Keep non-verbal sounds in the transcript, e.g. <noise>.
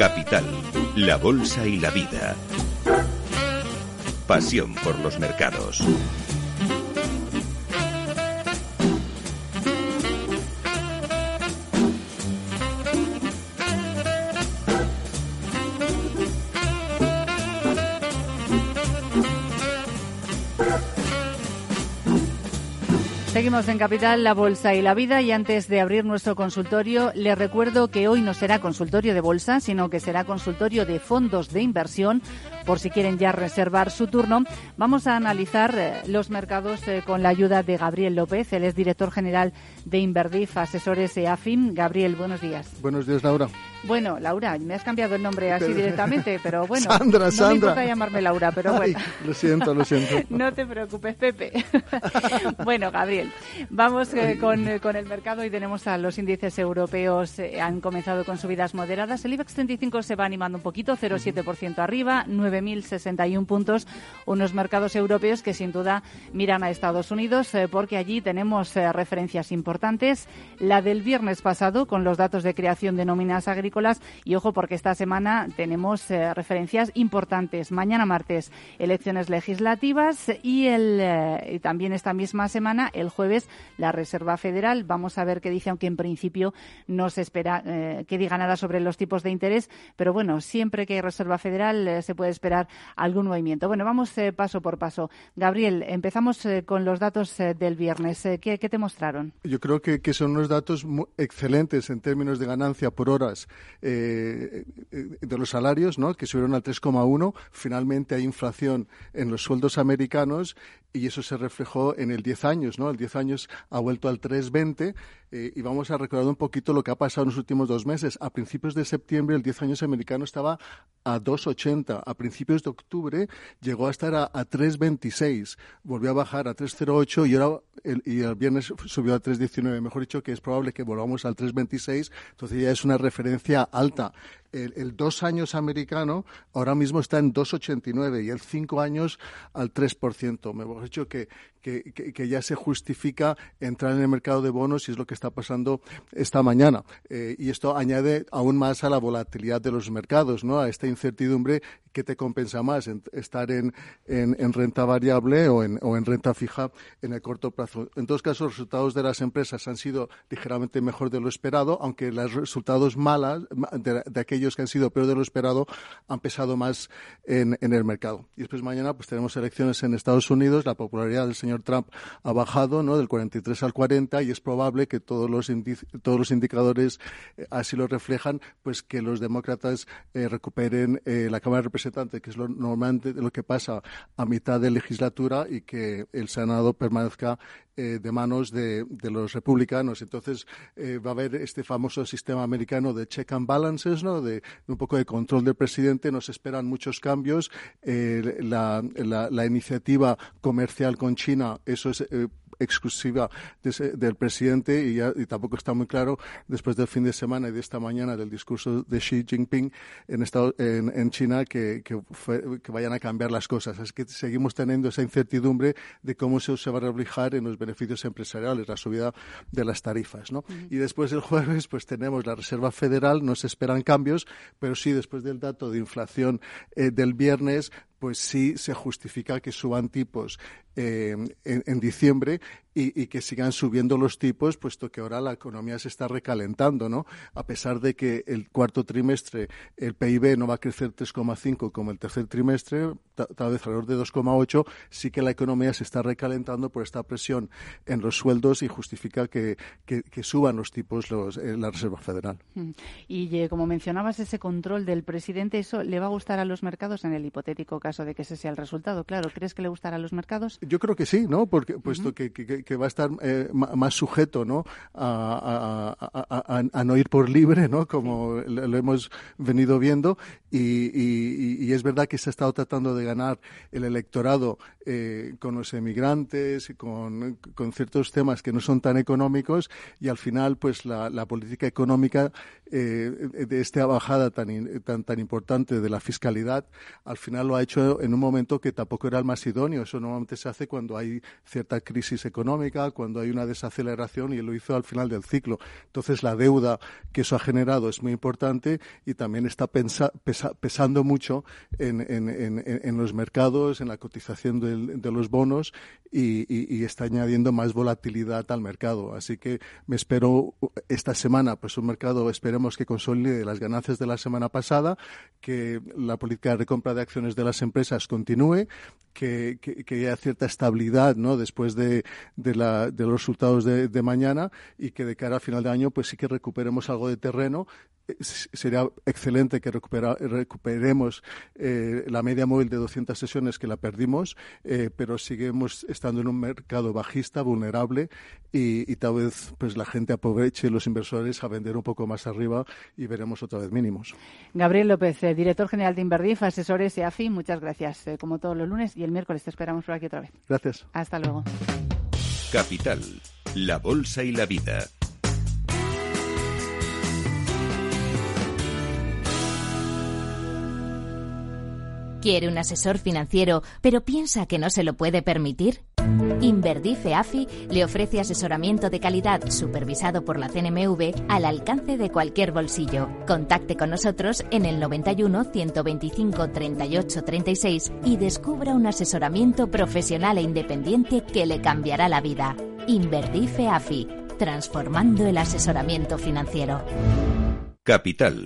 Capital, la Bolsa y la Vida. Pasión por los mercados. Seguimos en Capital, la Bolsa y la Vida y antes de abrir nuestro consultorio, les recuerdo que hoy no será consultorio de bolsa, sino que será consultorio de fondos de inversión. Por si quieren ya reservar su turno, vamos a analizar eh, los mercados eh, con la ayuda de Gabriel López, él es director general de Inverdif Asesores EAFIN. Gabriel, buenos días. Buenos días, Laura. Bueno, Laura, me has cambiado el nombre así directamente, pero <laughs> bueno. Sandra, no Sandra. me importa llamarme Laura, pero bueno. Ay, lo siento, lo siento. <laughs> no te preocupes, Pepe. <laughs> bueno, Gabriel, vamos eh, con, eh, con, el mercado y tenemos a los índices europeos. Eh, han comenzado con subidas moderadas. El IBEX 35 se va animando un poquito, 0,7% arriba, 9.061 puntos. Unos mercados europeos que sin duda miran a Estados Unidos porque allí tenemos referencias importantes. La del viernes pasado con los datos de creación de nóminas agrícolas y ojo porque esta semana tenemos eh, referencias importantes. Mañana martes elecciones legislativas y, el, eh, también esta misma semana, el jueves, la Reserva Federal. Vamos a ver qué dice, aunque en principio no se espera eh, que diga nada sobre los tipos de interés, pero bueno, siempre que hay Reserva Federal se puede esperar algún movimiento. Bueno, vamos paso por paso. Gabriel, empezamos con los datos del viernes. ¿Qué, ¿Qué, te mostraron? Yo creo que son unos datos excelentes en términos de ganancia por horas eh, de los salarios, ¿no? que subieron al 3,1. Finalmente hay inflación en los sueldos americanos y eso se reflejó en el 10 años, ¿no? El 10 años ha vuelto al 3,20 eh, y vamos a recordar un poquito lo que ha pasado en los últimos dos meses. A principios de septiembre el 10 años americano estaba a 2,80. A principios de octubre llegó a estar a, a 3,26. Volvió a bajar a 3,08 y ahora el, y el viernes subió a 3,19. Mejor dicho, que es probable que volvamos al 3,26. Entonces ya es una referencia alta. El, el, dos años americano ahora mismo está en 2,89 y el cinco años al 3%. Me hemos dicho que, que, ya se justifica entrar en el mercado de bonos y es lo que está pasando esta mañana. Eh, y esto añade aún más a la volatilidad de los mercados, ¿no? a esta incertidumbre que te compensa más, en, estar en, en, en, renta variable o en, o en renta fija en el corto plazo. En todos casos, los resultados de las empresas han sido ligeramente mejor de lo esperado, aunque los resultados malos de, de aquellos que han sido peor de lo esperado han pesado más en, en el mercado. Y después mañana pues tenemos elecciones en Estados Unidos, la popularidad del señor Trump ha bajado ¿no? del 43 al 40 y es probable que todos los, todos los indicadores eh, así lo reflejan, pues que los demócratas eh, recuperen eh, la Cámara de Representantes, que es lo normalmente lo que pasa a mitad de legislatura y que el Senado permanezca de manos de, de, los republicanos. Entonces va a haber este famoso sistema americano de check and balances, ¿no? de, un poco de control del presidente. Nos esperan muchos cambios. La, la, la, iniciativa comercial con China, eso es exclusiva de ese, del presidente y, ya, y, tampoco está muy claro después del fin de semana y de esta mañana del discurso de Xi Jinping en, Estado, en, en China que, que, fue, que, vayan a cambiar las cosas. Es que seguimos teniendo esa incertidumbre de cómo se, se va a reflejar en los beneficios empresariales, la subida de las tarifas. ¿no? Uh -huh. Y después el jueves pues tenemos la Reserva Federal, no se esperan cambios, pero sí después del dato de inflación eh, del viernes pues sí se justifica que suban tipos eh, en, diciembre y, que sigan subiendo los tipos, puesto que ahora la economía se está recalentando, ¿no? A pesar de que el cuarto trimestre el PIB no va a crecer 3,5 como el tercer trimestre, tal vez alrededor de 2,8, sí que la economía se está recalentando por esta presión en los sueldos y justifica que, que, suban los tipos los, eh, la Reserva Federal. Y eh, como mencionabas, ese control del presidente, ¿eso le va a gustar a los mercados en el hipotético caso de que ese sea el resultado? Claro, ¿crees que le gustará a los mercados? Yo creo que sí, ¿no? Porque, puesto uh -huh. que, que, que, va a estar eh, más sujeto, ¿no? A, a, a, a, no ir por libre, ¿no? Como lo, lo hemos venido viendo. Y, y, y, es verdad que se ha estado tratando de ganar el electorado eh, con los emigrantes, con, con, ciertos temas que no son tan económicos. Y al final, pues la, la política económica eh, de esta bajada tan, tan, tan importante de la fiscalidad, al final lo ha hecho en un momento que tampoco era el más idóneo. Eso normalmente se hace cuando hay cierta crisis económica cuando hay una desaceleración y lo hizo al final del ciclo. Entonces la deuda que eso ha generado es muy importante y también está pesando mucho en, los mercados, en la cotización de los bonos y, está añadiendo más volatilidad al mercado. Así que me espero esta semana, pues un mercado esperemos que consolide las ganancias de la semana pasada, que la política de recompra de acciones de las empresas continúe, que, haya cierta estabilidad ¿no? después de, de, los resultados de, de mañana y que de cara al final de año pues sí que recuperemos algo de terreno sería excelente que recuperemos eh, la media móvil de 200 sesiones que la perdimos, eh, pero seguimos estando en un mercado bajista, vulnerable, y, tal vez pues la gente aproveche, los inversores, a vender un poco más arriba y veremos otra vez mínimos. Gabriel López, eh, director general de Inverdif, asesores de AFI, muchas gracias. como todos los lunes y el miércoles te esperamos por aquí otra vez. Gracias. Hasta luego. Capital, la bolsa y la vida. ¿Quiere un asesor financiero, pero piensa que no se lo puede permitir? Inverdife AFI le ofrece asesoramiento de calidad supervisado por la CNMV al alcance de cualquier bolsillo. Contacte con nosotros en el 91 125 38 36 y descubra un asesoramiento profesional e independiente que le cambiará la vida. Inverdife AFI, transformando el asesoramiento financiero. Capital